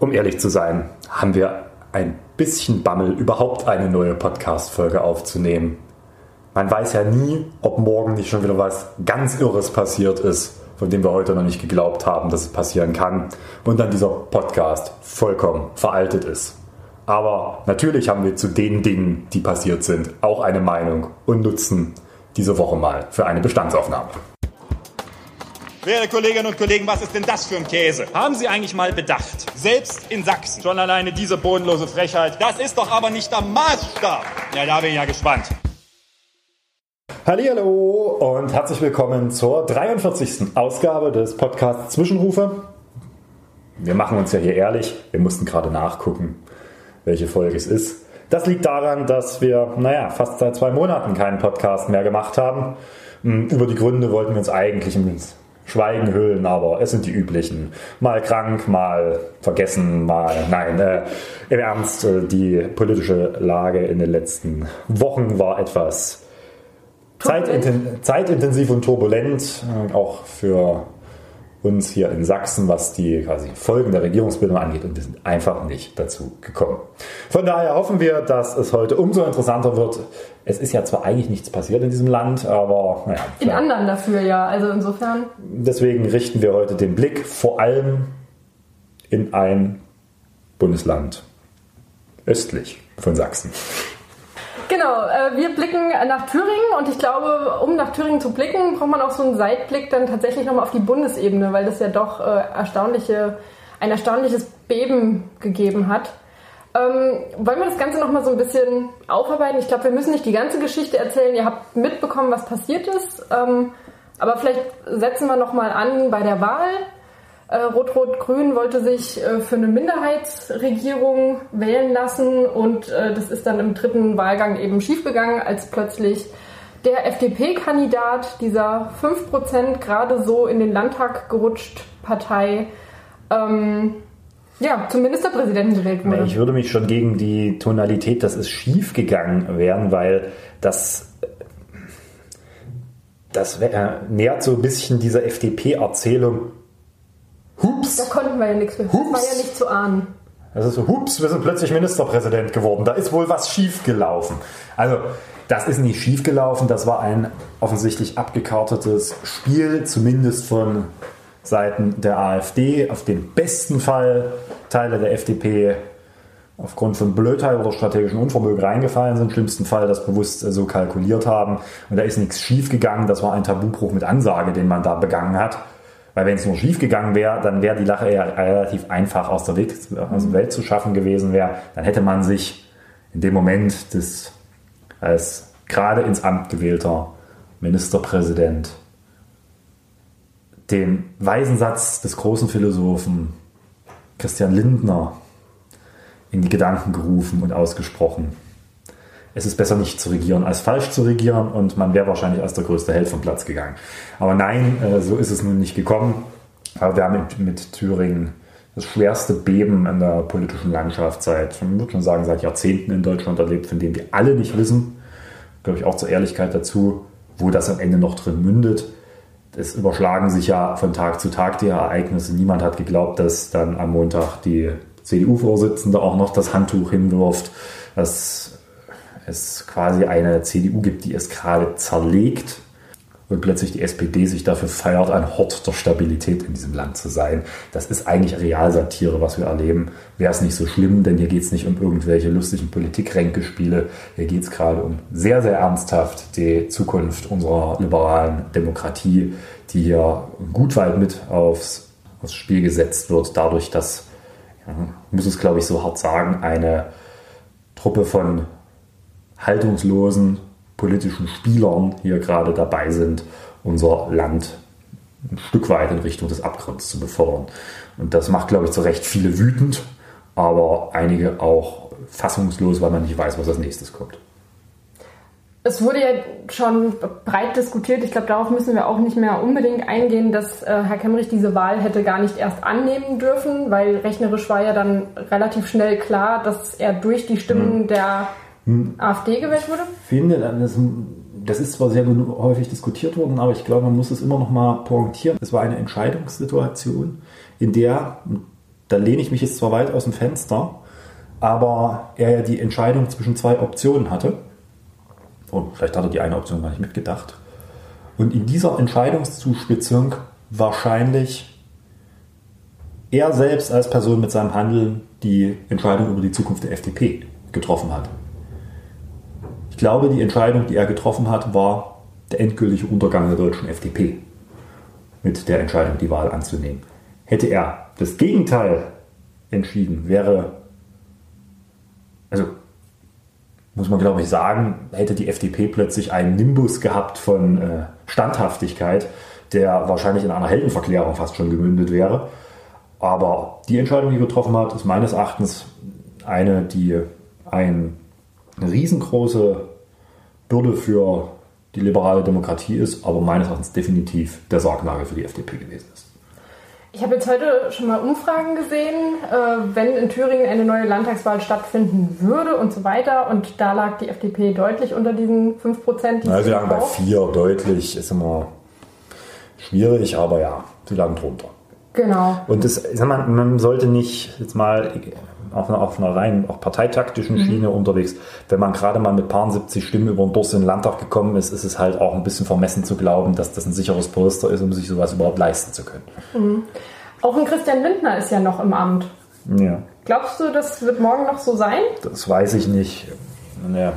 Um ehrlich zu sein, haben wir ein bisschen Bammel, überhaupt eine neue Podcast-Folge aufzunehmen. Man weiß ja nie, ob morgen nicht schon wieder was ganz Irres passiert ist, von dem wir heute noch nicht geglaubt haben, dass es passieren kann. Und dann dieser Podcast vollkommen veraltet ist. Aber natürlich haben wir zu den Dingen, die passiert sind, auch eine Meinung und nutzen diese Woche mal für eine Bestandsaufnahme. Werte Kolleginnen und Kollegen, was ist denn das für ein Käse? Haben Sie eigentlich mal bedacht? Selbst in Sachsen, schon alleine diese bodenlose Frechheit, das ist doch aber nicht der Maßstab. Ja, da bin ich ja gespannt. Hallo und herzlich willkommen zur 43. Ausgabe des Podcasts Zwischenrufe. Wir machen uns ja hier ehrlich, wir mussten gerade nachgucken, welche Folge es ist. Das liegt daran, dass wir, naja, fast seit zwei Monaten keinen Podcast mehr gemacht haben. Hm, über die Gründe wollten wir uns eigentlich ins Schweigen hüllen, aber es sind die üblichen. Mal krank, mal vergessen, mal nein. Äh, Im Ernst, äh, die politische Lage in den letzten Wochen war etwas zeitinten zeitintensiv und turbulent, äh, auch für uns hier in Sachsen, was die quasi Folgen der Regierungsbildung angeht und wir sind einfach nicht dazu gekommen. Von daher hoffen wir, dass es heute umso interessanter wird. Es ist ja zwar eigentlich nichts passiert in diesem Land, aber naja. In anderen dafür ja, also insofern. Deswegen richten wir heute den Blick vor allem in ein Bundesland östlich von Sachsen. Genau, äh, wir blicken nach Thüringen und ich glaube, um nach Thüringen zu blicken, braucht man auch so einen Seitblick dann tatsächlich nochmal auf die Bundesebene, weil das ja doch äh, erstaunliche, ein erstaunliches Beben gegeben hat. Ähm, wollen wir das Ganze nochmal so ein bisschen aufarbeiten? Ich glaube, wir müssen nicht die ganze Geschichte erzählen. Ihr habt mitbekommen, was passiert ist. Ähm, aber vielleicht setzen wir nochmal an bei der Wahl. Äh, Rot-Rot-Grün wollte sich äh, für eine Minderheitsregierung wählen lassen und äh, das ist dann im dritten Wahlgang eben schiefgegangen, als plötzlich der FDP-Kandidat dieser 5% gerade so in den Landtag gerutscht Partei ähm, ja, zum Ministerpräsidenten gewählt wurde. Ich würde mich schon gegen die Tonalität, dass es schief gegangen wehren, weil das das nähert so ein bisschen dieser FDP-Erzählung, Hups. Da konnten wir ja nichts für. Hups. Das war ja nicht zu ahnen. Das ist so, hups, wir sind plötzlich Ministerpräsident geworden. Da ist wohl was schiefgelaufen. Also, das ist nicht schiefgelaufen. Das war ein offensichtlich abgekartetes Spiel, zumindest von Seiten der AfD. Auf den besten Fall Teile der FDP aufgrund von Blödheit oder strategischen Unvermögen reingefallen sind. Im schlimmsten Fall das bewusst so kalkuliert haben. Und da ist nichts schiefgegangen. Das war ein Tabubruch mit Ansage, den man da begangen hat. Weil wenn es nur schief gegangen wäre, dann wäre die Lache ja relativ einfach aus der Welt, aus der Welt zu schaffen gewesen wäre. Dann hätte man sich in dem Moment des als gerade ins Amt gewählter Ministerpräsident den weisen Satz des großen Philosophen Christian Lindner in die Gedanken gerufen und ausgesprochen es ist besser nicht zu regieren als falsch zu regieren und man wäre wahrscheinlich als der größte Held vom Platz gegangen. Aber nein, äh, so ist es nun nicht gekommen. Aber wir haben mit, mit Thüringen das schwerste Beben in der politischen Landschaft seit, ich würde schon sagen, seit Jahrzehnten in Deutschland erlebt, von dem wir alle nicht wissen, glaube ich auch zur Ehrlichkeit dazu, wo das am Ende noch drin mündet. Es überschlagen sich ja von Tag zu Tag die Ereignisse. Niemand hat geglaubt, dass dann am Montag die CDU-Vorsitzende auch noch das Handtuch hinwirft. Das es quasi eine CDU gibt, die es gerade zerlegt und plötzlich die SPD sich dafür feiert, ein Hort der Stabilität in diesem Land zu sein. Das ist eigentlich Realsatire, was wir erleben. Wäre es nicht so schlimm, denn hier geht es nicht um irgendwelche lustigen Politikränkespiele. Hier geht es gerade um sehr, sehr ernsthaft die Zukunft unserer liberalen Demokratie, die hier gut weit mit aufs, aufs Spiel gesetzt wird, dadurch, dass, ja, muss es glaube ich so hart sagen, eine Truppe von haltungslosen politischen Spielern hier gerade dabei sind, unser Land ein Stück weit in Richtung des Abgrunds zu befördern. Und das macht, glaube ich, zu Recht viele wütend, aber einige auch fassungslos, weil man nicht weiß, was als nächstes kommt. Es wurde ja schon breit diskutiert. Ich glaube, darauf müssen wir auch nicht mehr unbedingt eingehen, dass äh, Herr Kemmerich diese Wahl hätte gar nicht erst annehmen dürfen, weil rechnerisch war ja dann relativ schnell klar, dass er durch die Stimmen mhm. der hm. AfD gewählt wurde? Finde, das, das ist zwar sehr häufig diskutiert worden, aber ich glaube, man muss es immer noch mal pointieren. Es war eine Entscheidungssituation, in der, da lehne ich mich jetzt zwar weit aus dem Fenster, aber er ja die Entscheidung zwischen zwei Optionen hatte. Und oh, vielleicht hat er die eine Option gar nicht mitgedacht. Und in dieser Entscheidungszuspitzung wahrscheinlich er selbst als Person mit seinem Handeln die Entscheidung über die Zukunft der FDP getroffen hat. Glaube, die Entscheidung, die er getroffen hat, war der endgültige Untergang der deutschen FDP mit der Entscheidung, die Wahl anzunehmen. Hätte er das Gegenteil entschieden, wäre, also muss man glaube ich sagen, hätte die FDP plötzlich einen Nimbus gehabt von äh, Standhaftigkeit, der wahrscheinlich in einer Heldenverklärung fast schon gemündet wäre. Aber die Entscheidung, die er getroffen hat, ist meines Erachtens eine, die ein, eine riesengroße Bürde für die liberale Demokratie ist, aber meines Erachtens definitiv der Sargnagel für die FDP gewesen ist. Ich habe jetzt heute schon mal Umfragen gesehen, äh, wenn in Thüringen eine neue Landtagswahl stattfinden würde und so weiter. Und da lag die FDP deutlich unter diesen 5 Prozent. Also sie lagen bei 4 deutlich, ist immer schwierig, aber ja, sie lagen drunter. Genau. Und das, sag mal, man sollte nicht jetzt mal auf einer, auf einer rein auch parteitaktischen mhm. Schiene unterwegs. Wenn man gerade mal mit paar 70 Stimmen über den Durst in den Landtag gekommen ist, ist es halt auch ein bisschen vermessen zu glauben, dass das ein sicheres Polster ist, um sich sowas überhaupt leisten zu können. Mhm. Auch ein Christian Lindner ist ja noch im Amt. Ja. Glaubst du, das wird morgen noch so sein? Das weiß ich nicht. Ja.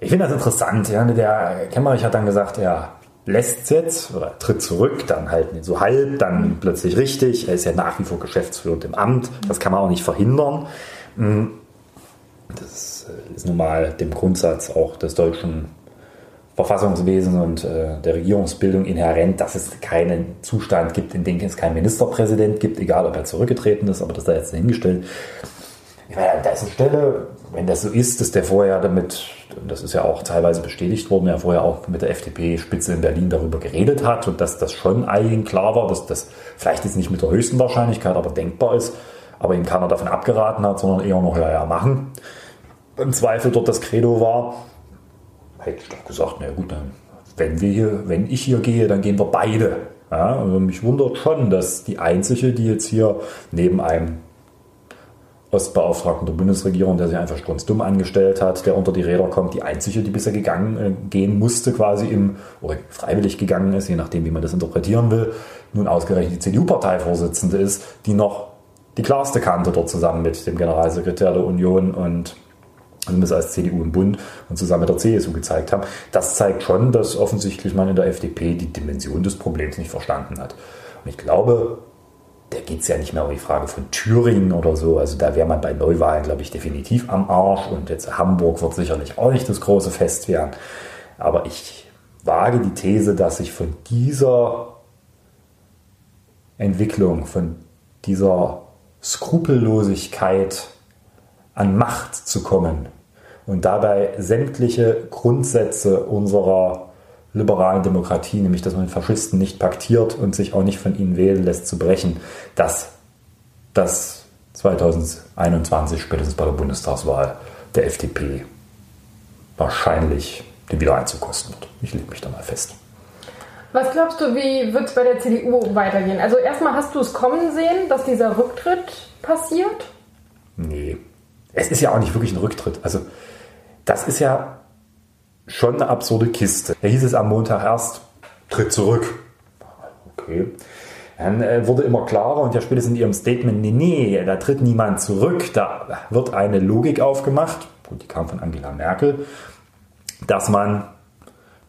Ich finde das interessant. Ja. Der Kemmerich hat dann gesagt, ja, lässt es jetzt oder tritt zurück, dann halt so halb, dann plötzlich richtig. Er ist ja nach wie vor geschäftsführend im Amt. Das kann man auch nicht verhindern. Hm. Das äh, ist nun mal dem Grundsatz auch des deutschen Verfassungswesens und äh, der Regierungsbildung inhärent, dass es keinen Zustand gibt, in dem es keinen Ministerpräsident gibt, egal ob er zurückgetreten ist, aber das da jetzt hingestellt. Ich meine, ist eine Stelle, wenn das so ist, dass der vorher damit, das ist ja auch teilweise bestätigt worden, ja vorher auch mit der FDP-Spitze in Berlin darüber geredet hat und dass das schon allen klar war, dass das vielleicht jetzt nicht mit der höchsten Wahrscheinlichkeit, aber denkbar ist, aber ihm keiner davon abgeraten hat, sondern eher noch, ja, ja, machen. Im Zweifel dort das Credo war, hätte ich doch gesagt, na gut, dann, wenn wir hier, wenn ich hier gehe, dann gehen wir beide. Ja, also mich wundert schon, dass die einzige, die jetzt hier neben einem Ostbeauftragten der Bundesregierung, der sich einfach strunzdumm angestellt hat, der unter die Räder kommt, die einzige, die bisher gegangen äh, gehen musste, quasi im, oder freiwillig gegangen ist, je nachdem, wie man das interpretieren will, nun ausgerechnet die CDU-Parteivorsitzende ist, die noch die klarste Kante dort zusammen mit dem Generalsekretär der Union und zumindest als CDU im Bund und zusammen mit der CSU gezeigt haben. Das zeigt schon, dass offensichtlich man in der FDP die Dimension des Problems nicht verstanden hat. Und ich glaube, da geht es ja nicht mehr um die Frage von Thüringen oder so. Also da wäre man bei Neuwahlen, glaube ich, definitiv am Arsch. Und jetzt Hamburg wird sicherlich auch nicht das große Fest werden. Aber ich wage die These, dass sich von dieser Entwicklung, von dieser Skrupellosigkeit an Macht zu kommen und dabei sämtliche Grundsätze unserer liberalen Demokratie, nämlich dass man mit Faschisten nicht paktiert und sich auch nicht von ihnen wählen lässt, zu brechen, dass das 2021 spätestens bei der Bundestagswahl der FDP wahrscheinlich den Wiedereinzug kosten wird. Ich lege mich da mal fest. Was glaubst du, wie wird es bei der CDU weitergehen? Also erstmal hast du es kommen sehen, dass dieser Rücktritt passiert? Nee. Es ist ja auch nicht wirklich ein Rücktritt. Also das ist ja schon eine absurde Kiste. Da hieß es am Montag erst, tritt zurück. Okay. Dann äh, wurde immer klarer und ja spätestens in ihrem Statement, nee, nee, da tritt niemand zurück. Da wird eine Logik aufgemacht, gut, die kam von Angela Merkel, dass man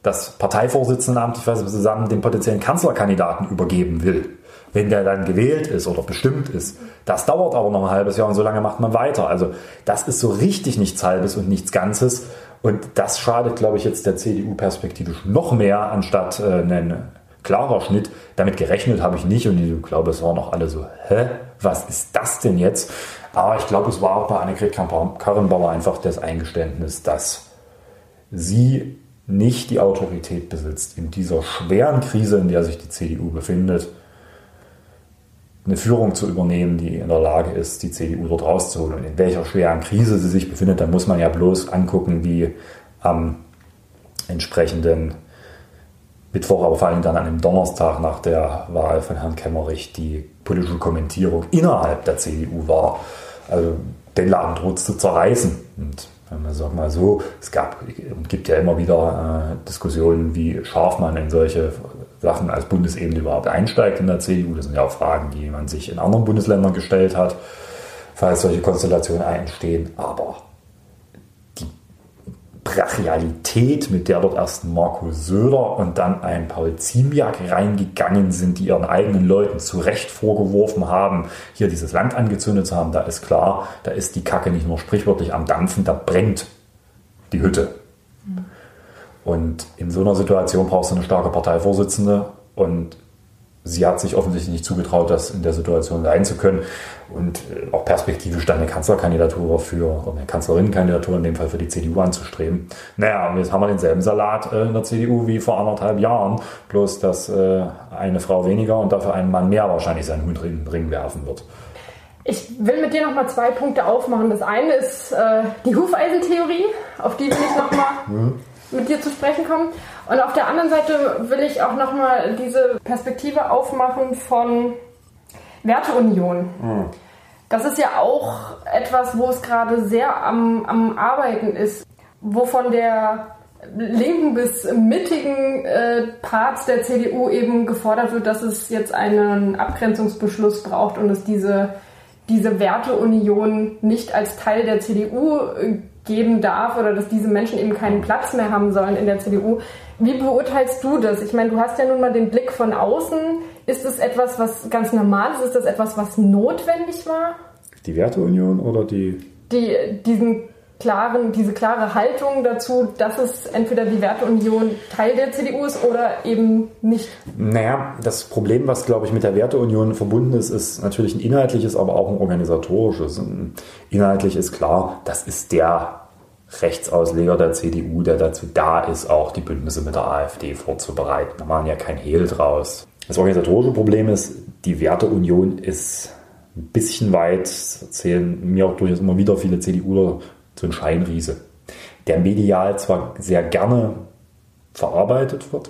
das Parteivorsitzendenamt, ich weiß nicht, zusammen den potenziellen Kanzlerkandidaten übergeben will. Wenn der dann gewählt ist oder bestimmt ist. Das dauert aber noch ein halbes Jahr und so lange macht man weiter. Also das ist so richtig nichts Halbes und nichts Ganzes. Und das schadet, glaube ich, jetzt der CDU perspektivisch noch mehr, anstatt äh, ein klarer Schnitt. Damit gerechnet habe ich nicht und ich glaube, es waren auch alle so, hä, was ist das denn jetzt? Aber ich glaube, es war auch bei Annegret Karrenbauer einfach das Eingeständnis, dass sie nicht die Autorität besitzt, in dieser schweren Krise, in der sich die CDU befindet, eine Führung zu übernehmen, die in der Lage ist, die CDU dort rauszuholen. Und in welcher schweren Krise sie sich befindet, da muss man ja bloß angucken, wie am entsprechenden Mittwoch, aber vor allem dann an dem Donnerstag nach der Wahl von Herrn Kemmerich die politische Kommentierung innerhalb der CDU war. Also den Laden droht zu zerreißen. Und wenn man sagt mal so, es gab und gibt ja immer wieder äh, Diskussionen, wie scharf man in solche Sachen als Bundesebene überhaupt einsteigt in der CDU. Das sind ja auch Fragen, die man sich in anderen Bundesländern gestellt hat, falls solche Konstellationen entstehen. Aber Brachialität, mit der dort erst Marco Söder und dann ein Paul Ziemiak reingegangen sind, die ihren eigenen Leuten zu Recht vorgeworfen haben, hier dieses Land angezündet zu haben, da ist klar, da ist die Kacke nicht nur sprichwörtlich am Dampfen, da brennt die Hütte. Und in so einer Situation brauchst du eine starke Parteivorsitzende und sie hat sich offensichtlich nicht zugetraut, das in der Situation sein zu können und äh, auch perspektivisch dann eine Kanzlerkandidatur für, oder eine Kanzlerinnenkandidatur in dem Fall für die CDU anzustreben. Naja, und jetzt haben wir denselben Salat äh, in der CDU wie vor anderthalb Jahren, bloß dass äh, eine Frau weniger und dafür ein Mann mehr wahrscheinlich seinen Hut in den Ring werfen wird. Ich will mit dir nochmal zwei Punkte aufmachen. Das eine ist äh, die Hufeisentheorie, auf die will ich nochmal mhm. Mit dir zu sprechen kommen. Und auf der anderen Seite will ich auch nochmal diese Perspektive aufmachen von Werteunion. Mhm. Das ist ja auch etwas, wo es gerade sehr am, am Arbeiten ist, wovon der linken bis mittigen äh, Parts der CDU eben gefordert wird, dass es jetzt einen Abgrenzungsbeschluss braucht und es diese, diese Werteunion nicht als Teil der CDU äh, geben darf oder dass diese Menschen eben keinen Platz mehr haben sollen in der CDU. Wie beurteilst du das? Ich meine, du hast ja nun mal den Blick von außen. Ist es etwas, was ganz normal ist? Ist das etwas, was notwendig war? Die Werteunion oder die? Die, diesen klaren, diese klare Haltung dazu, dass es entweder die Werteunion Teil der CDU ist oder eben nicht. Naja, das Problem, was glaube ich mit der Werteunion verbunden ist, ist natürlich ein inhaltliches, aber auch ein organisatorisches. Inhaltlich ist klar, das ist der Rechtsausleger der CDU, der dazu da ist, auch die Bündnisse mit der AfD vorzubereiten. Da machen ja kein Hehl draus. Das organisatorische Problem ist, die Werteunion ist ein bisschen weit, erzählen mir auch durchaus immer wieder viele CDUler, so ein Scheinriese, der medial zwar sehr gerne verarbeitet wird,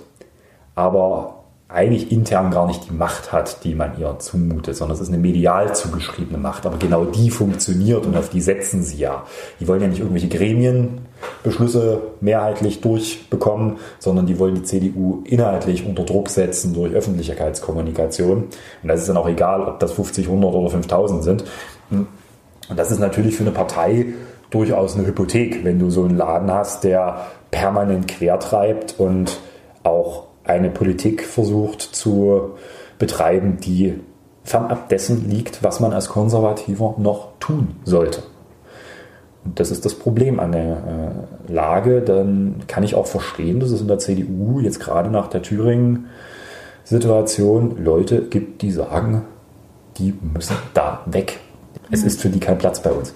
aber eigentlich intern gar nicht die Macht hat, die man ihr zumutet, sondern es ist eine medial zugeschriebene Macht. Aber genau die funktioniert und auf die setzen sie ja. Die wollen ja nicht irgendwelche Gremienbeschlüsse mehrheitlich durchbekommen, sondern die wollen die CDU inhaltlich unter Druck setzen durch Öffentlichkeitskommunikation. Und das ist dann auch egal, ob das 50, 100 oder 5000 sind. Und das ist natürlich für eine Partei durchaus eine Hypothek, wenn du so einen Laden hast, der permanent quertreibt und auch eine Politik versucht zu betreiben, die fernab dessen liegt, was man als Konservativer noch tun sollte. Und das ist das Problem an der äh, Lage. Dann kann ich auch verstehen, dass es in der CDU jetzt gerade nach der Thüringen-Situation Leute gibt, die sagen, die müssen da weg. Es ist für die kein Platz bei uns.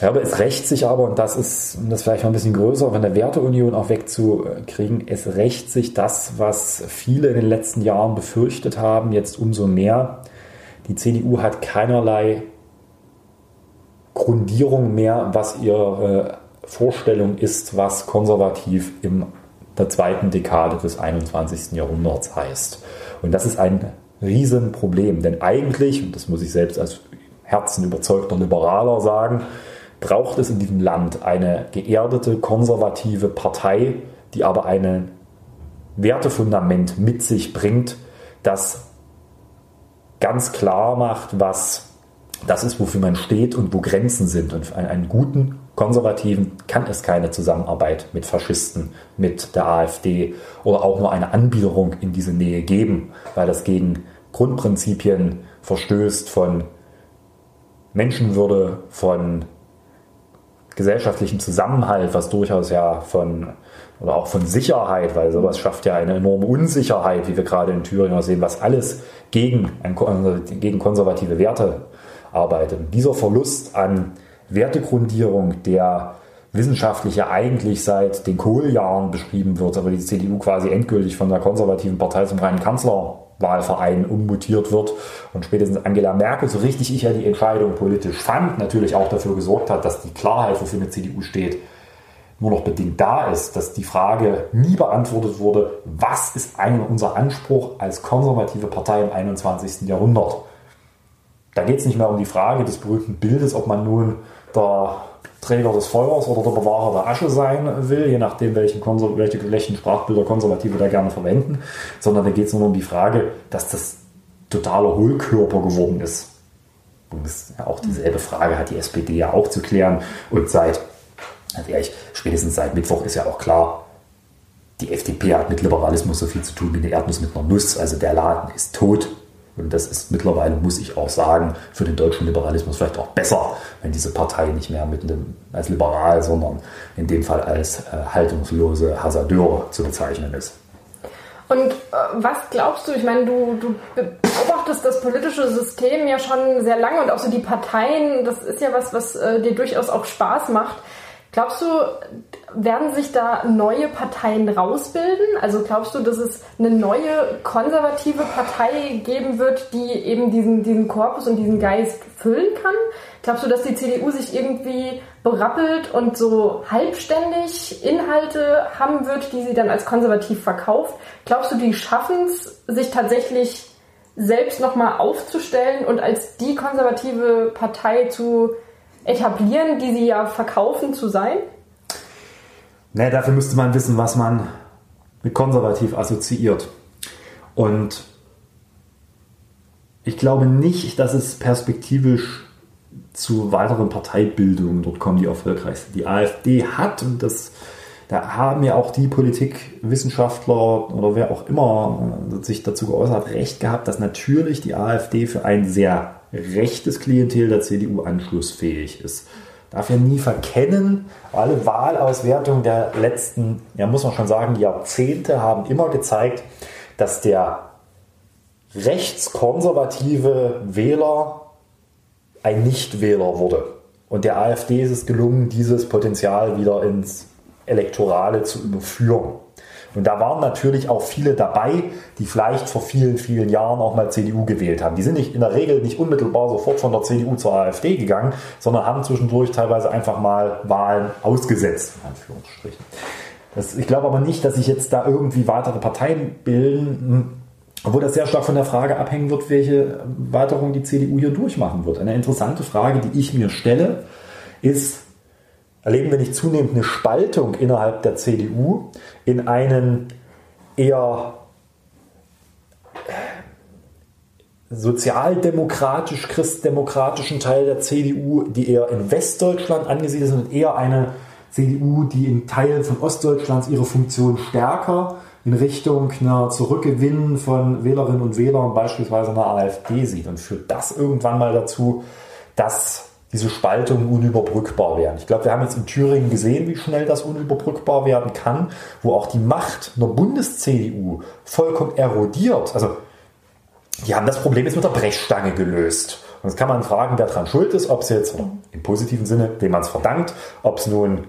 Ja, aber es rächt sich aber, und das ist um das vielleicht mal ein bisschen größer von der Werteunion auch wegzukriegen, es rächt sich das, was viele in den letzten Jahren befürchtet haben, jetzt umso mehr. Die CDU hat keinerlei Grundierung mehr, was ihre Vorstellung ist, was konservativ in der zweiten Dekade des 21. Jahrhunderts heißt. Und das ist ein Riesenproblem, denn eigentlich, und das muss ich selbst als herzenüberzeugter Liberaler sagen, braucht es in diesem Land eine geerdete, konservative Partei, die aber ein Wertefundament mit sich bringt, das ganz klar macht, was das ist, wofür man steht und wo Grenzen sind. Und für einen guten Konservativen kann es keine Zusammenarbeit mit Faschisten, mit der AfD oder auch nur eine Anbiederung in diese Nähe geben, weil das gegen Grundprinzipien verstößt von Menschenwürde, von gesellschaftlichen Zusammenhalt, was durchaus ja von oder auch von Sicherheit, weil sowas schafft ja eine enorme Unsicherheit, wie wir gerade in Thüringen sehen, was alles gegen, gegen konservative Werte arbeitet. Dieser Verlust an Wertegrundierung, der wissenschaftlich ja eigentlich seit den Kohljahren beschrieben wird, aber die CDU quasi endgültig von der konservativen Partei zum reinen Kanzler Wahlverein ummutiert wird und spätestens Angela Merkel, so richtig ich ja die Entscheidung politisch fand, natürlich auch dafür gesorgt hat, dass die Klarheit, wofür eine CDU steht, nur noch bedingt da ist, dass die Frage nie beantwortet wurde, was ist eigentlich unser Anspruch als konservative Partei im 21. Jahrhundert? Da geht es nicht mehr um die Frage des berühmten Bildes, ob man nun der Träger des Feuers oder der Bewahrer der Asche sein will, je nachdem, welchen, welche, welchen Sprachbilder Konservative da gerne verwenden, sondern da geht es nur um die Frage, dass das totaler Hohlkörper geworden ist. Und das, ja, auch dieselbe Frage hat die SPD ja auch zu klären. Und seit, also ehrlich, spätestens seit Mittwoch ist ja auch klar, die FDP hat mit Liberalismus so viel zu tun wie eine Erdnuss mit einer Nuss. Also der Laden ist tot. Und das ist mittlerweile, muss ich auch sagen, für den deutschen Liberalismus vielleicht auch besser, wenn diese Partei nicht mehr mit einem, als liberal, sondern in dem Fall als äh, haltungslose Hasardeure zu bezeichnen ist. Und äh, was glaubst du, ich meine, du, du beobachtest das politische System ja schon sehr lange und auch so die Parteien, das ist ja was, was äh, dir durchaus auch Spaß macht. Glaubst du, werden sich da neue Parteien rausbilden? Also glaubst du, dass es eine neue konservative Partei geben wird, die eben diesen, diesen Korpus und diesen Geist füllen kann? Glaubst du, dass die CDU sich irgendwie berappelt und so halbständig Inhalte haben wird, die sie dann als konservativ verkauft? Glaubst du, die schaffen es, sich tatsächlich selbst nochmal aufzustellen und als die konservative Partei zu etablieren, die sie ja verkaufen zu sein? Ne, dafür müsste man wissen, was man mit konservativ assoziiert. Und ich glaube nicht, dass es perspektivisch zu weiteren Parteibildungen dort kommen, die erfolgreich sind. Die AfD hat, und das, da haben ja auch die Politikwissenschaftler oder wer auch immer äh, sich dazu geäußert hat, recht gehabt, dass natürlich die AfD für ein sehr rechtes Klientel der CDU anschlussfähig ist. Darf ja nie verkennen, alle Wahlauswertungen der letzten, ja muss man schon sagen, Jahrzehnte haben immer gezeigt, dass der rechtskonservative Wähler ein Nichtwähler wurde. Und der AfD ist es gelungen, dieses Potenzial wieder ins Elektorale zu überführen. Und da waren natürlich auch viele dabei, die vielleicht vor vielen, vielen Jahren auch mal CDU gewählt haben. Die sind nicht in der Regel nicht unmittelbar sofort von der CDU zur AfD gegangen, sondern haben zwischendurch teilweise einfach mal Wahlen ausgesetzt, in Anführungsstrichen. Das, ich glaube aber nicht, dass sich jetzt da irgendwie weitere Parteien bilden, obwohl das sehr stark von der Frage abhängen wird, welche Weiterung die CDU hier durchmachen wird. Eine interessante Frage, die ich mir stelle, ist, erleben wir nicht zunehmend eine Spaltung innerhalb der CDU in einen eher sozialdemokratisch, christdemokratischen Teil der CDU, die eher in Westdeutschland angesiedelt sind und eher eine CDU, die in Teilen von Ostdeutschlands ihre Funktion stärker in Richtung einer Zurückgewinnen von Wählerinnen und Wählern, beispielsweise einer AfD sieht. Und führt das irgendwann mal dazu, dass diese Spaltungen unüberbrückbar werden. Ich glaube, wir haben jetzt in Thüringen gesehen, wie schnell das unüberbrückbar werden kann, wo auch die Macht einer Bundes-CDU vollkommen erodiert. Also, die haben das Problem jetzt mit der Brechstange gelöst. Und jetzt kann man fragen, wer daran schuld ist, ob es jetzt, im positiven Sinne, dem man es verdankt, ob es nun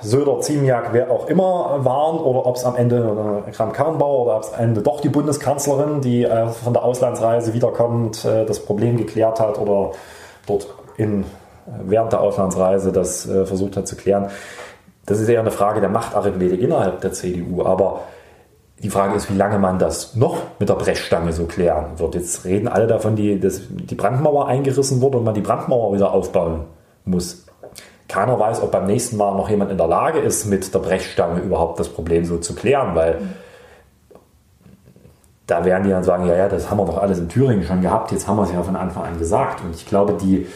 Söder, Ziemiak, wer auch immer waren oder ob es am Ende äh, Kram-Karrenbauer oder ob es am Ende doch die Bundeskanzlerin, die äh, von der Auslandsreise wiederkommend äh, das Problem geklärt hat oder dort in, während der Auslandsreise das äh, versucht hat zu klären. Das ist eher eine Frage der Machtarithmetik innerhalb der CDU. Aber die Frage ist, wie lange man das noch mit der Brechstange so klären wird. Jetzt reden alle davon, die, dass die Brandmauer eingerissen wurde und man die Brandmauer wieder aufbauen muss. Keiner weiß, ob beim nächsten Mal noch jemand in der Lage ist, mit der Brechstange überhaupt das Problem so zu klären, weil da werden die dann sagen, ja, ja, das haben wir doch alles in Thüringen schon gehabt, jetzt haben wir es ja von Anfang an gesagt. Und ich glaube, die,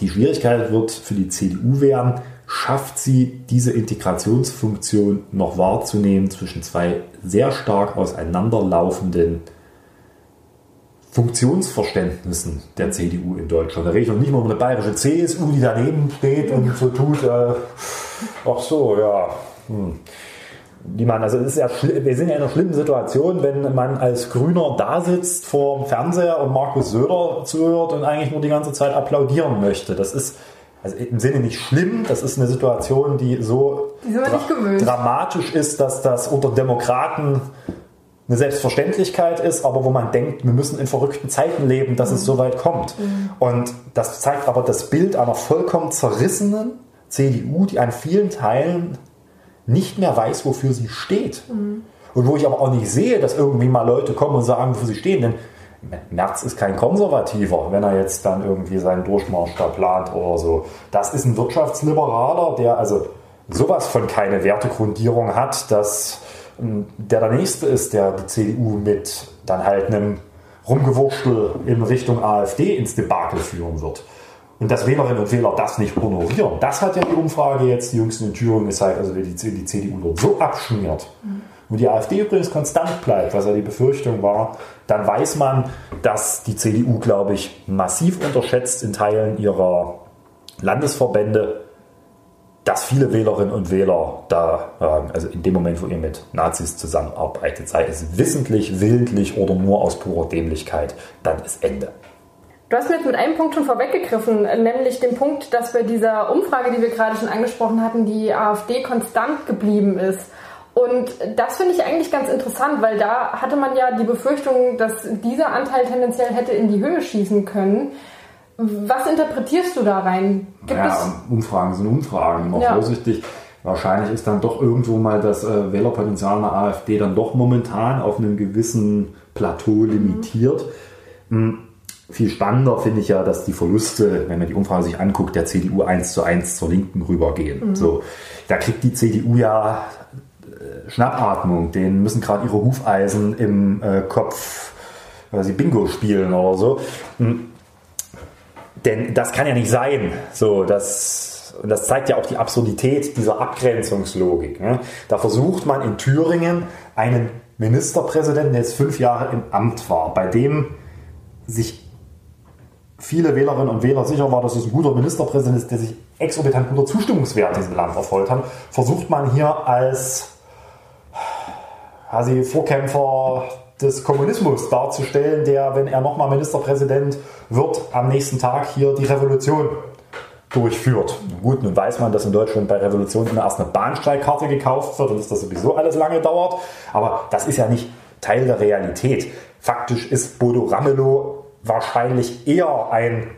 die Schwierigkeit wird für die CDU werden, schafft sie diese Integrationsfunktion noch wahrzunehmen zwischen zwei sehr stark auseinanderlaufenden Funktionsverständnissen der CDU in Deutschland. Da rede ich noch nicht mal um eine bayerische CSU, die daneben steht und so tut, äh, ach so, ja. Hm die man, also ist ja wir sind ja in einer schlimmen Situation, wenn man als Grüner da sitzt vor dem Fernseher und Markus Söder zuhört und eigentlich nur die ganze Zeit applaudieren möchte. Das ist also im Sinne nicht schlimm, das ist eine Situation, die so dra dramatisch ist, dass das unter Demokraten eine Selbstverständlichkeit ist, aber wo man denkt, wir müssen in verrückten Zeiten leben, dass mhm. es so weit kommt. Mhm. Und das zeigt aber das Bild einer vollkommen zerrissenen, CDU, die an vielen Teilen nicht mehr weiß, wofür sie steht. Mhm. Und wo ich aber auch nicht sehe, dass irgendwie mal Leute kommen und sagen, wofür sie stehen. Denn Merz ist kein Konservativer, wenn er jetzt dann irgendwie seinen Durchmarsch da plant oder so. Das ist ein Wirtschaftsliberaler, der also sowas von keine Wertegrundierung hat, dass ähm, der der Nächste ist, der die CDU mit dann halt einem Rumgewurschtel in Richtung AfD ins Debakel führen wird. Und dass Wählerinnen und Wähler das nicht honorieren, das hat ja die Umfrage jetzt, die jüngsten in Thüringen gezeigt, also die, die CDU dort so abschmiert. Und die AfD übrigens konstant bleibt, was ja die Befürchtung war, dann weiß man, dass die CDU, glaube ich, massiv unterschätzt in Teilen ihrer Landesverbände, dass viele Wählerinnen und Wähler da, also in dem Moment, wo ihr mit Nazis zusammenarbeitet, sei es wissentlich, willentlich oder nur aus purer Dämlichkeit, dann ist Ende. Du hast mir jetzt mit einem Punkt schon vorweggegriffen, nämlich den Punkt, dass bei dieser Umfrage, die wir gerade schon angesprochen hatten, die AfD konstant geblieben ist. Und das finde ich eigentlich ganz interessant, weil da hatte man ja die Befürchtung, dass dieser Anteil tendenziell hätte in die Höhe schießen können. Was interpretierst du da rein? Gibt ja, Umfragen sind Umfragen, immer ja. vorsichtig. Wahrscheinlich ist dann doch irgendwo mal das äh, Wählerpotenzial der AfD dann doch momentan auf einem gewissen Plateau limitiert. Mhm. Viel spannender finde ich ja, dass die Verluste, wenn man die Umfrage sich anguckt, der CDU eins zu eins zur Linken rübergehen. Mhm. So, da kriegt die CDU ja äh, Schnappatmung. Denen müssen gerade ihre Hufeisen im äh, Kopf, weil sie Bingo spielen oder so. Mhm denn das kann ja nicht sein. So, das, und das zeigt ja auch die Absurdität dieser Abgrenzungslogik. Ne? Da versucht man in Thüringen einen Ministerpräsidenten, der jetzt fünf Jahre im Amt war, bei dem sich viele Wählerinnen und Wähler sicher war, dass es ein guter Ministerpräsident ist, der sich exorbitant guter Zustimmungswert in diesem Land erfolgt hat, versucht man hier als quasi Vorkämpfer des Kommunismus darzustellen, der, wenn er nochmal Ministerpräsident wird, am nächsten Tag hier die Revolution durchführt. Gut, nun weiß man, dass in Deutschland bei Revolution immer erst eine Bahnsteigkarte gekauft wird und dass das sowieso alles lange dauert. Aber das ist ja nicht Teil der Realität. Faktisch ist Bodo Ramelow wahrscheinlich eher ein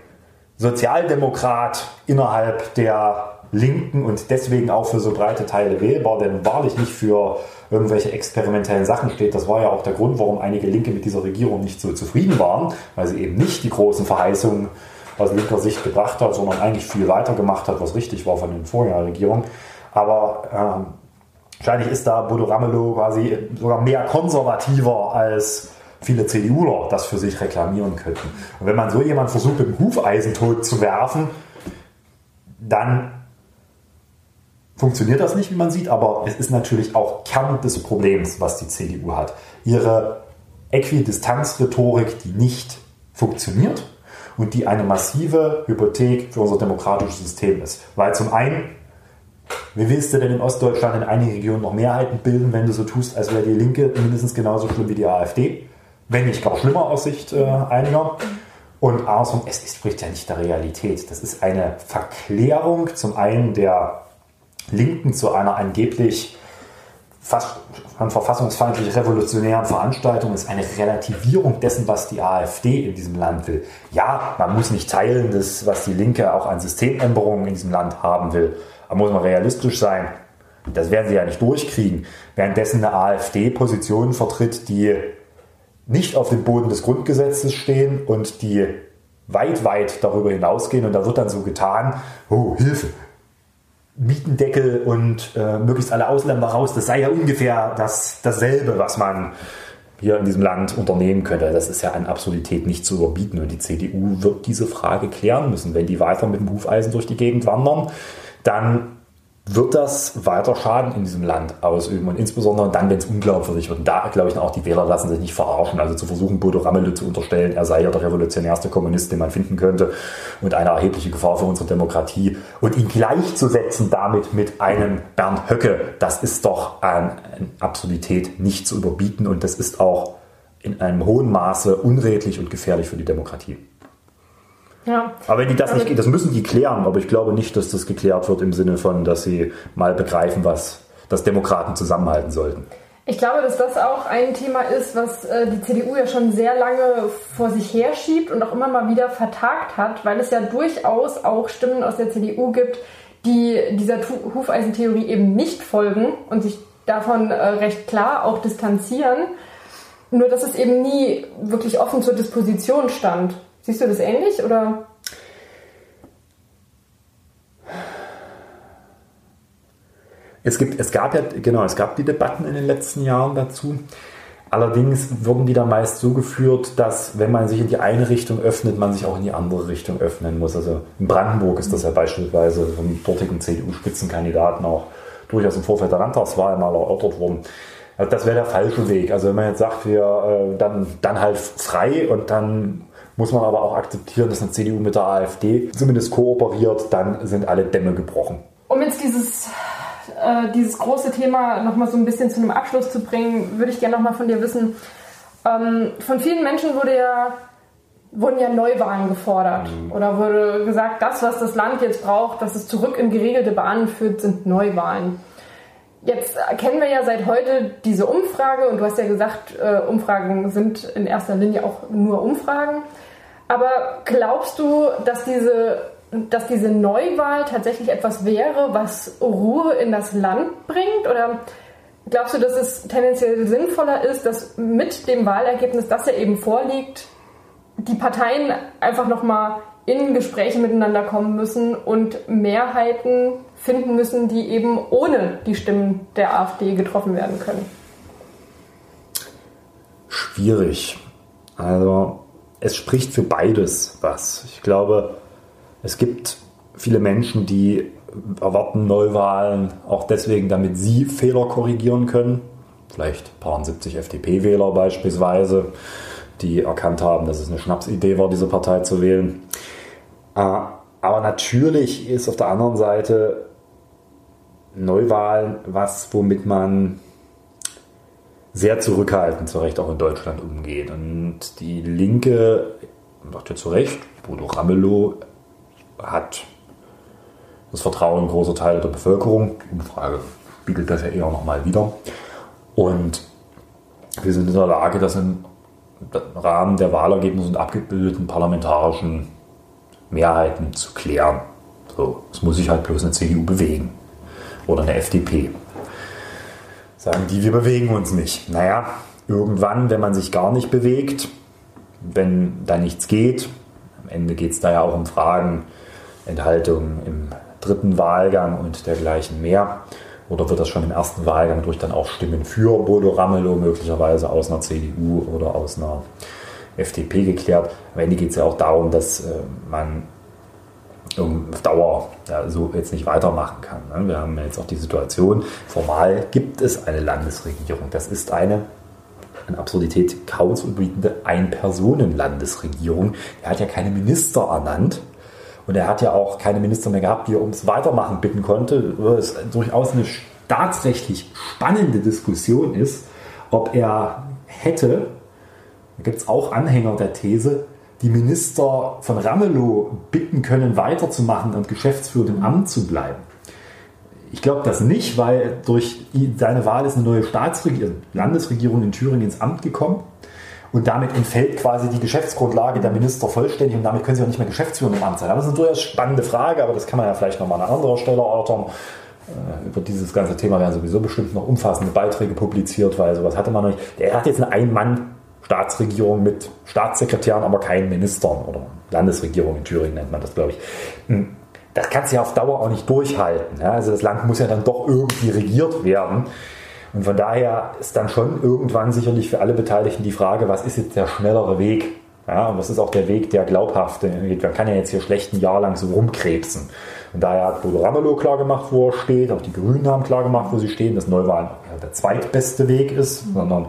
Sozialdemokrat innerhalb der Linken und deswegen auch für so breite Teile wählbar, denn wahrlich nicht für irgendwelche experimentellen Sachen steht. Das war ja auch der Grund, warum einige Linke mit dieser Regierung nicht so zufrieden waren, weil sie eben nicht die großen Verheißungen aus linker Sicht gebracht hat, sondern eigentlich viel weiter gemacht hat, was richtig war von den vorherigen Regierungen. Aber ähm, wahrscheinlich ist da Bodo Ramelow quasi sogar mehr konservativer als viele CDUler das für sich reklamieren könnten. Und wenn man so jemand versucht, mit dem Hufeisen tot zu werfen, dann funktioniert das nicht, wie man sieht, aber es ist natürlich auch Kern des Problems, was die CDU hat. Ihre Äquidistanzrhetorik, die nicht funktioniert und die eine massive Hypothek für unser demokratisches System ist. Weil zum einen, wie willst du denn in Ostdeutschland in einigen Regionen noch Mehrheiten bilden, wenn du so tust, als wäre die Linke mindestens genauso schlimm wie die AfD? Wenn nicht gar schlimmer aus Sicht äh, einiger. Und andersrum, es entspricht ja nicht der Realität. Das ist eine Verklärung zum einen der Linken zu einer angeblich fast an verfassungsfeindlich revolutionären Veranstaltung ist eine Relativierung dessen, was die AfD in diesem Land will. Ja, man muss nicht teilen, das, was die Linke auch an Systemänderungen in diesem Land haben will. Da muss man realistisch sein. Das werden sie ja nicht durchkriegen. Währenddessen eine AfD Positionen vertritt, die nicht auf dem Boden des Grundgesetzes stehen und die weit, weit darüber hinausgehen. Und da wird dann so getan, oh, Hilfe, Mietendeckel und äh, möglichst alle Ausländer raus, das sei ja ungefähr das, dasselbe, was man hier in diesem Land unternehmen könnte. Das ist ja an Absurdität nicht zu überbieten. Und die CDU wird diese Frage klären müssen. Wenn die weiter mit dem Hufeisen durch die Gegend wandern, dann wird das weiter Schaden in diesem Land ausüben und insbesondere dann, wenn es unglaubwürdig wird. Und da glaube ich auch, die Wähler lassen sich nicht verarschen. Also zu versuchen, Bodo Ramelow zu unterstellen, er sei ja der revolutionärste Kommunist, den man finden könnte und eine erhebliche Gefahr für unsere Demokratie und ihn gleichzusetzen damit mit einem Bernd Höcke, das ist doch an, an Absurdität nicht zu überbieten und das ist auch in einem hohen Maße unredlich und gefährlich für die Demokratie. Ja. Aber wenn die das nicht, das müssen die klären, aber ich glaube nicht, dass das geklärt wird im Sinne von, dass sie mal begreifen, was das Demokraten zusammenhalten sollten. Ich glaube, dass das auch ein Thema ist, was äh, die CDU ja schon sehr lange vor sich herschiebt und auch immer mal wieder vertagt hat, weil es ja durchaus auch Stimmen aus der CDU gibt, die dieser Hufeisentheorie eben nicht folgen und sich davon äh, recht klar auch distanzieren. Nur dass es eben nie wirklich offen zur Disposition stand. Siehst du das ähnlich oder? Es, gibt, es gab ja, genau, es gab die Debatten in den letzten Jahren dazu. Allerdings wurden die dann meist so geführt, dass wenn man sich in die eine Richtung öffnet, man sich auch in die andere Richtung öffnen muss. Also in Brandenburg ist das ja beispielsweise vom dortigen CDU-Spitzenkandidaten auch durchaus im Vorfeld der Landtagswahl mal erörtert worden. Also das wäre der falsche Weg. Also wenn man jetzt sagt, wir äh, dann, dann halt frei und dann muss man aber auch akzeptieren, dass eine CDU mit der AfD zumindest kooperiert, dann sind alle Dämme gebrochen. Um jetzt dieses äh, dieses große Thema nochmal so ein bisschen zu einem Abschluss zu bringen, würde ich gerne nochmal von dir wissen. Ähm, von vielen Menschen wurde ja, wurden ja Neuwahlen gefordert. Mhm. Oder wurde gesagt, das, was das Land jetzt braucht, dass es zurück in geregelte Bahnen führt, sind Neuwahlen. Jetzt kennen wir ja seit heute diese Umfrage und du hast ja gesagt, äh, Umfragen sind in erster Linie auch nur Umfragen. Aber glaubst du, dass diese dass diese Neuwahl tatsächlich etwas wäre, was Ruhe in das Land bringt? Oder glaubst du, dass es tendenziell sinnvoller ist, dass mit dem Wahlergebnis, das ja eben vorliegt, die Parteien einfach nochmal in Gespräche miteinander kommen müssen und Mehrheiten finden müssen, die eben ohne die Stimmen der AfD getroffen werden können? Schwierig. Also es spricht für beides was. Ich glaube, es gibt viele Menschen, die erwarten Neuwahlen auch deswegen, damit sie Fehler korrigieren können. Vielleicht paar 70 FDP-Wähler beispielsweise, die erkannt haben, dass es eine Schnapsidee war, diese Partei zu wählen. Äh, aber natürlich ist auf der anderen Seite Neuwahlen was, womit man sehr zurückhaltend zu Recht auch in Deutschland umgeht. Und die Linke, sagt ja zu Recht, Bodo Ramelow hat das Vertrauen großer Teile der Bevölkerung. Die Umfrage spiegelt das ja eher nochmal wieder. Und wir sind in der Lage, das im Rahmen der Wahlergebnisse und abgebildeten parlamentarischen Mehrheiten zu klären. So, es muss sich halt bloß eine CDU bewegen. Oder eine FDP. Sagen die, wir bewegen uns nicht. Naja, irgendwann, wenn man sich gar nicht bewegt, wenn da nichts geht, am Ende geht es da ja auch um Fragen, Enthaltung im dritten Wahlgang und dergleichen mehr? Oder wird das schon im ersten Wahlgang durch dann auch Stimmen für Bodo Ramelow möglicherweise aus einer CDU oder aus einer FDP geklärt? Am Ende geht es ja auch darum, dass äh, man auf Dauer ja, so jetzt nicht weitermachen kann. Ne? Wir haben jetzt auch die Situation, formal gibt es eine Landesregierung. Das ist eine an Absurdität kaum zu überbietende Ein-Personen-Landesregierung. Er hat ja keine Minister ernannt, und er hat ja auch keine Minister mehr gehabt, die er ums Weitermachen bitten konnte. Was durchaus eine staatsrechtlich spannende Diskussion ist, ob er hätte, da gibt es auch Anhänger der These, die Minister von Ramelow bitten können, weiterzumachen und geschäftsführend im Amt zu bleiben. Ich glaube das nicht, weil durch seine Wahl ist eine neue Staatsregierung, Landesregierung in Thüringen ins Amt gekommen. Und damit entfällt quasi die Geschäftsgrundlage der Minister vollständig und damit können sie auch nicht mehr Geschäftsführer im Amt sein. das ist eine durchaus spannende Frage, aber das kann man ja vielleicht nochmal an anderer Stelle erörtern. Äh, über dieses ganze Thema werden sowieso bestimmt noch umfassende Beiträge publiziert, weil sowas hatte man noch nicht. Der hat jetzt eine Ein-Mann-Staatsregierung mit Staatssekretären, aber keinen Ministern oder Landesregierung in Thüringen nennt man das, glaube ich. Hm, das kannst du ja auf Dauer auch nicht durchhalten. Also das Land muss ja dann doch irgendwie regiert werden. Und von daher ist dann schon irgendwann sicherlich für alle Beteiligten die Frage, was ist jetzt der schnellere Weg? Ja, und was ist auch der Weg, der glaubhafte? Man kann ja jetzt hier schlecht ein Jahr lang so rumkrebsen. Und daher hat Bodo Ramelow klar gemacht, wo er steht. Auch die Grünen haben klar gemacht, wo sie stehen, dass Neuwahlen der zweitbeste Weg ist, sondern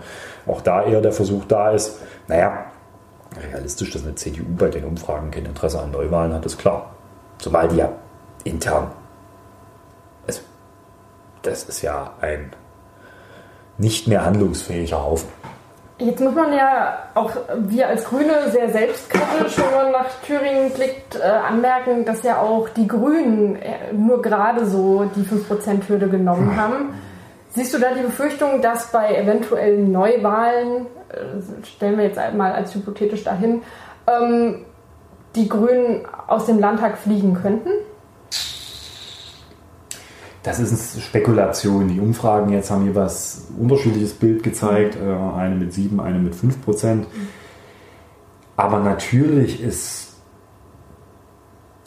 auch da eher der Versuch da ist, naja, realistisch, dass eine CDU bei den Umfragen kein Interesse an Neuwahlen hat, ist klar. Zumal die ja intern, also, das ist ja ein nicht mehr handlungsfähiger Haufen. Jetzt muss man ja auch wir als Grüne sehr selbstkritisch, wenn man nach Thüringen blickt, äh, anmerken, dass ja auch die Grünen äh, nur gerade so die 5%-Hürde genommen hm. haben. Siehst du da die Befürchtung, dass bei eventuellen Neuwahlen, äh, stellen wir jetzt mal als hypothetisch dahin, ähm, die Grünen aus dem Landtag fliegen könnten? das ist Spekulation. Die Umfragen jetzt haben hier was unterschiedliches Bild gezeigt. Äh, eine mit 7, eine mit 5 Prozent. Aber natürlich ist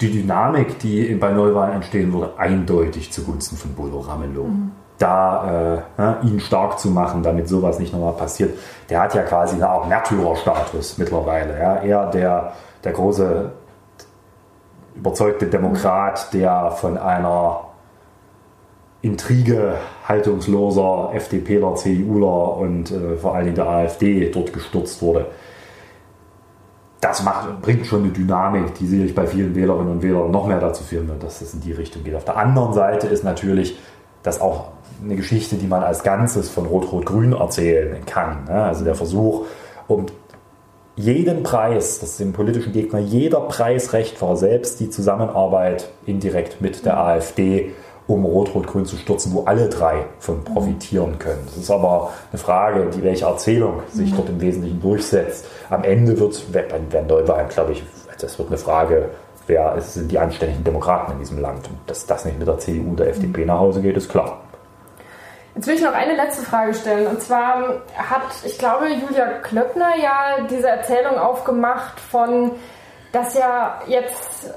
die Dynamik, die bei Neuwahlen entstehen würde, eindeutig zugunsten von Bodo Ramelow. Mhm. Da äh, ne, ihn stark zu machen, damit sowas nicht nochmal passiert. Der hat ja quasi eine Art Märtyrerstatus mittlerweile. Ja? Er der, der große überzeugte Demokrat, der von einer Intrige haltungsloser FDPler, CDUler und äh, vor allem der AfD dort gestürzt wurde. Das macht, bringt schon eine Dynamik, die sicherlich bei vielen Wählerinnen und Wählern noch mehr dazu führen wird, dass es in die Richtung geht. Auf der anderen Seite ist natürlich das auch eine Geschichte, die man als Ganzes von Rot-Rot-Grün erzählen kann. Ne? Also der Versuch, um jeden Preis, das ist dem politischen Gegner jeder Preis recht war, selbst die Zusammenarbeit indirekt mit der AfD um Rot-Rot-Grün zu stürzen, wo alle drei von profitieren können. Das ist aber eine Frage, die welche Erzählung sich dort im Wesentlichen durchsetzt. Am Ende wird, wenn Neuwahlen, glaube ich, das wird eine Frage, wer sind die anständigen Demokraten in diesem Land. Und dass das nicht mit der CDU oder FDP nach Hause geht, ist klar. Jetzt will ich noch eine letzte Frage stellen. Und zwar hat, ich glaube, Julia Klöckner ja diese Erzählung aufgemacht von, dass ja jetzt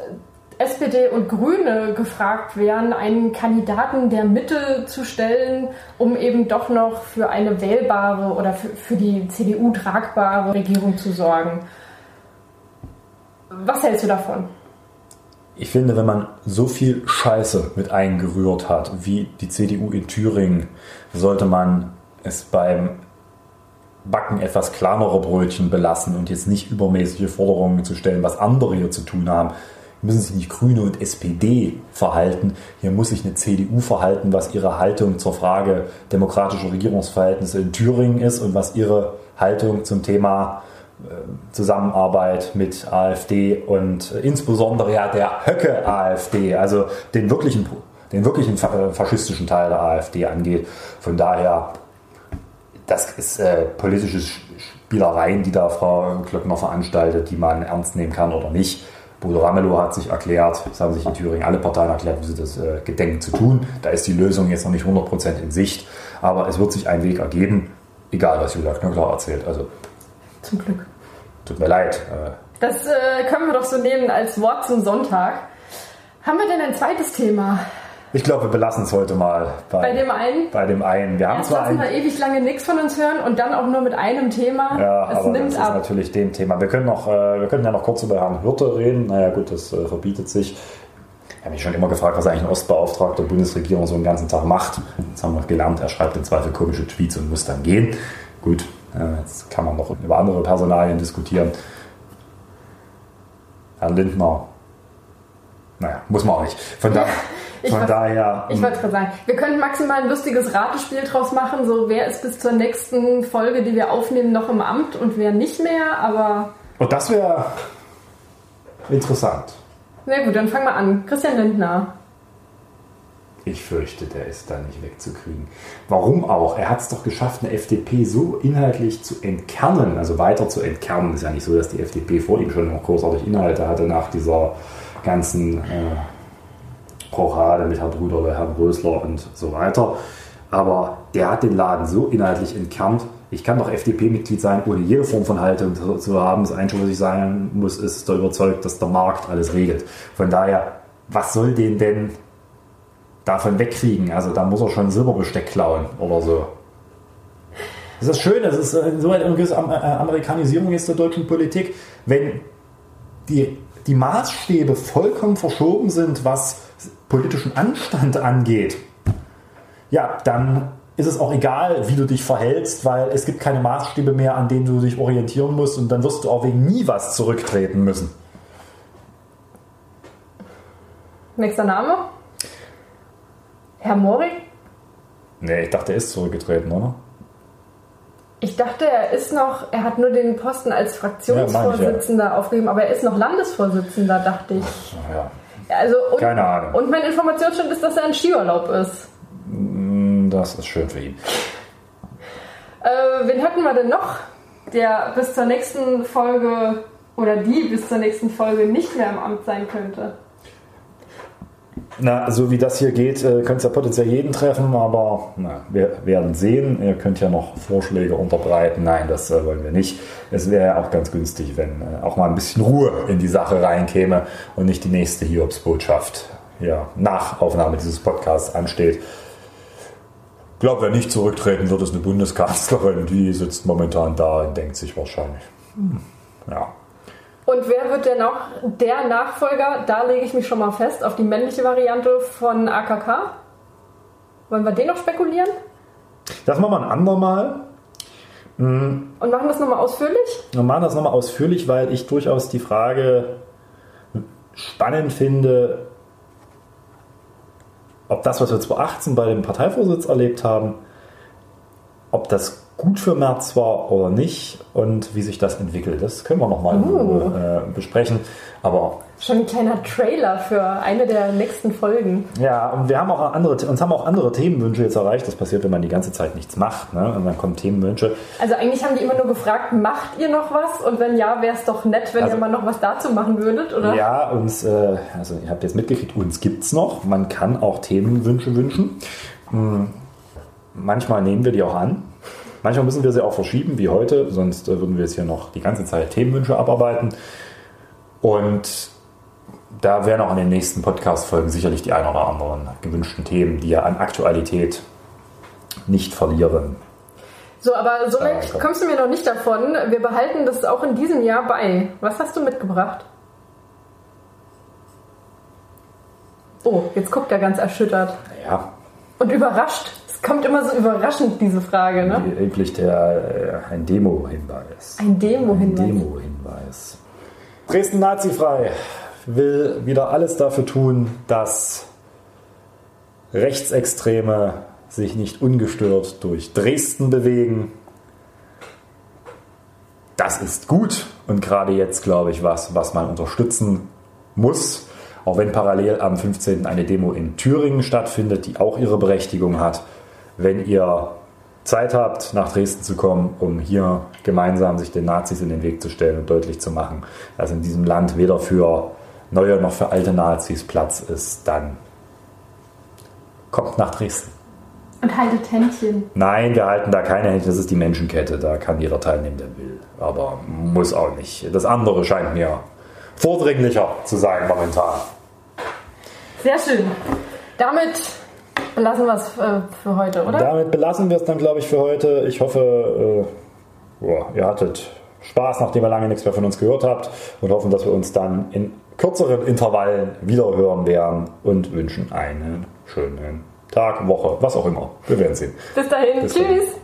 SPD und Grüne gefragt wären, einen Kandidaten der Mitte zu stellen, um eben doch noch für eine wählbare oder für, für die CDU tragbare Regierung zu sorgen. Was hältst du davon? Ich finde, wenn man so viel Scheiße mit eingerührt hat, wie die CDU in Thüringen, sollte man es beim Backen etwas kleinere Brötchen belassen und jetzt nicht übermäßige Forderungen zu stellen, was andere hier zu tun haben müssen sich nicht Grüne und SPD verhalten. Hier muss sich eine CDU verhalten, was ihre Haltung zur Frage demokratischer Regierungsverhältnisse in Thüringen ist und was ihre Haltung zum Thema Zusammenarbeit mit AfD und insbesondere ja der Höcke-AfD, also den wirklichen, den wirklichen äh, faschistischen Teil der AfD angeht. Von daher, das ist äh, politische Spielereien, die da Frau Klöckner veranstaltet, die man ernst nehmen kann oder nicht. Bodo Ramelow hat sich erklärt, es haben sich in Thüringen alle Parteien erklärt, wie sie das äh, gedenken zu tun. Da ist die Lösung jetzt noch nicht 100% in Sicht, aber es wird sich ein Weg ergeben, egal was Julia Knöckler erzählt. Also, Zum Glück. Tut mir leid. Äh, das äh, können wir doch so nehmen als Wort zum Sonntag. Haben wir denn ein zweites Thema? Ich glaube, wir belassen es heute mal bei, bei, dem einen. Bei dem einen. Wir haben Erst zwar lassen wir ewig lange nichts von uns hören und dann auch nur mit einem Thema. Ja, es aber nimmt das ab. ist natürlich dem Thema. Wir können, noch, äh, wir können ja noch kurz über Herrn Hürte reden. Naja, gut, das äh, verbietet sich. Ich habe mich schon immer gefragt, was eigentlich ein Ostbeauftragter der Bundesregierung so einen ganzen Tag macht. Jetzt haben wir gelernt, er schreibt im Zweifel komische Tweets und muss dann gehen. Gut, jetzt kann man noch über andere Personalien diskutieren. Herrn Lindner, naja, muss man auch nicht. Von daher. Von ich daher. Ich wollte gerade sagen, wir könnten maximal ein lustiges Ratespiel draus machen. So, wer ist bis zur nächsten Folge, die wir aufnehmen, noch im Amt und wer nicht mehr, aber. Und das wäre interessant. Na gut, dann fangen wir an. Christian Lindner. Ich fürchte, der ist da nicht wegzukriegen. Warum auch? Er hat es doch geschafft, eine FDP so inhaltlich zu entkernen, also weiter zu entkernen. Ist ja nicht so, dass die FDP vor ihm schon noch großartig Inhalte hatte nach dieser ganzen äh, Rochade mit Herrn Brüderle, Herrn Rösler und so weiter. Aber der hat den Laden so inhaltlich entkernt. Ich kann doch FDP-Mitglied sein, ohne jede Form von Haltung zu, zu haben. Das Einzige, was ich sagen muss, ist der überzeugt, dass der Markt alles regelt. Von daher, was soll den denn davon wegkriegen? Also da muss er schon Silberbesteck klauen oder so. Das ist das Schöne, das ist insoweit eine gewisse Amerikanisierung jetzt der deutschen Politik, wenn die, die Maßstäbe vollkommen verschoben sind, was politischen Anstand angeht, ja, dann ist es auch egal, wie du dich verhältst, weil es gibt keine Maßstäbe mehr, an denen du dich orientieren musst und dann wirst du auch wegen nie was zurücktreten müssen. Nächster Name? Herr Mori? Nee, ich dachte, er ist zurückgetreten, oder? Ich dachte, er ist noch, er hat nur den Posten als Fraktionsvorsitzender ja, ja. aufgegeben, aber er ist noch Landesvorsitzender, dachte ich. Ja. Also, und, Keine Ahnung. Und mein Informationsstand ist, dass er in Skiurlaub ist. Mm, das ist schön für ihn. Äh, wen hätten wir denn noch, der bis zur nächsten Folge oder die bis zur nächsten Folge nicht mehr im Amt sein könnte? Na, so wie das hier geht, äh, könnte es ja potenziell jeden treffen, aber na, wir werden sehen. Ihr könnt ja noch Vorschläge unterbreiten. Nein, das äh, wollen wir nicht. Es wäre ja auch ganz günstig, wenn äh, auch mal ein bisschen Ruhe in die Sache reinkäme und nicht die nächste Hiobsbotschaft ja, nach Aufnahme dieses Podcasts ansteht. Ich glaube, wer nicht zurücktreten wird, ist eine Bundeskanzlerin. Die sitzt momentan da und denkt sich wahrscheinlich, hm, ja, und wer wird denn auch der Nachfolger? Da lege ich mich schon mal fest auf die männliche Variante von AKK. Wollen wir den noch spekulieren? Das machen wir ein andermal. Mhm. Und machen das nochmal ausführlich? Wir machen das nochmal ausführlich, weil ich durchaus die Frage spannend finde, ob das, was wir 2018 bei dem Parteivorsitz erlebt haben, ob das gut für März war oder nicht und wie sich das entwickelt. Das können wir nochmal uh. äh, besprechen. Aber Schon ein kleiner Trailer für eine der nächsten Folgen. Ja, und wir haben auch andere, uns haben auch andere Themenwünsche jetzt erreicht. Das passiert, wenn man die ganze Zeit nichts macht. Ne? Und dann kommen Themenwünsche. Also eigentlich haben die immer nur gefragt, macht ihr noch was? Und wenn ja, wäre es doch nett, wenn also, ihr mal noch was dazu machen würdet, oder? Ja, uns, äh, also ihr habt jetzt mitgekriegt, uns gibt es noch. Man kann auch Themenwünsche wünschen. Hm, manchmal nehmen wir die auch an. Manchmal müssen wir sie auch verschieben, wie heute, sonst äh, würden wir jetzt hier noch die ganze Zeit Themenwünsche abarbeiten. Und da werden auch in den nächsten Podcast-Folgen sicherlich die ein oder anderen gewünschten Themen, die ja an Aktualität nicht verlieren. So, aber so weit kommst du mir noch nicht davon. Wir behalten das auch in diesem Jahr bei. Was hast du mitgebracht? Oh, jetzt guckt er ganz erschüttert. Ja. Und überrascht kommt immer so überraschend, diese Frage, ne? Endlich der, äh, ein Demo-Hinweis. Ein Demo-Hinweis. Ein Demo-Hinweis. Dresden nazifrei will wieder alles dafür tun, dass Rechtsextreme sich nicht ungestört durch Dresden bewegen. Das ist gut und gerade jetzt, glaube ich, was, was man unterstützen muss. Auch wenn parallel am 15. eine Demo in Thüringen stattfindet, die auch ihre Berechtigung hat wenn ihr Zeit habt, nach Dresden zu kommen, um hier gemeinsam sich den Nazis in den Weg zu stellen und deutlich zu machen, dass in diesem Land weder für neue noch für alte Nazis Platz ist, dann kommt nach Dresden. Und haltet Händchen. Nein, wir halten da keine Händchen, das ist die Menschenkette, da kann jeder teilnehmen, der will. Aber muss auch nicht. Das andere scheint mir vordringlicher zu sein momentan. Sehr schön. Damit Belassen wir es äh, für heute, oder? Damit belassen wir es dann, glaube ich, für heute. Ich hoffe, äh, boah, ihr hattet Spaß, nachdem ihr lange nichts mehr von uns gehört habt und hoffen, dass wir uns dann in kürzeren Intervallen wiederhören werden und wünschen einen schönen Tag, Woche, was auch immer. Wir werden sehen. Bis dahin. Bis Tschüss. Dahin.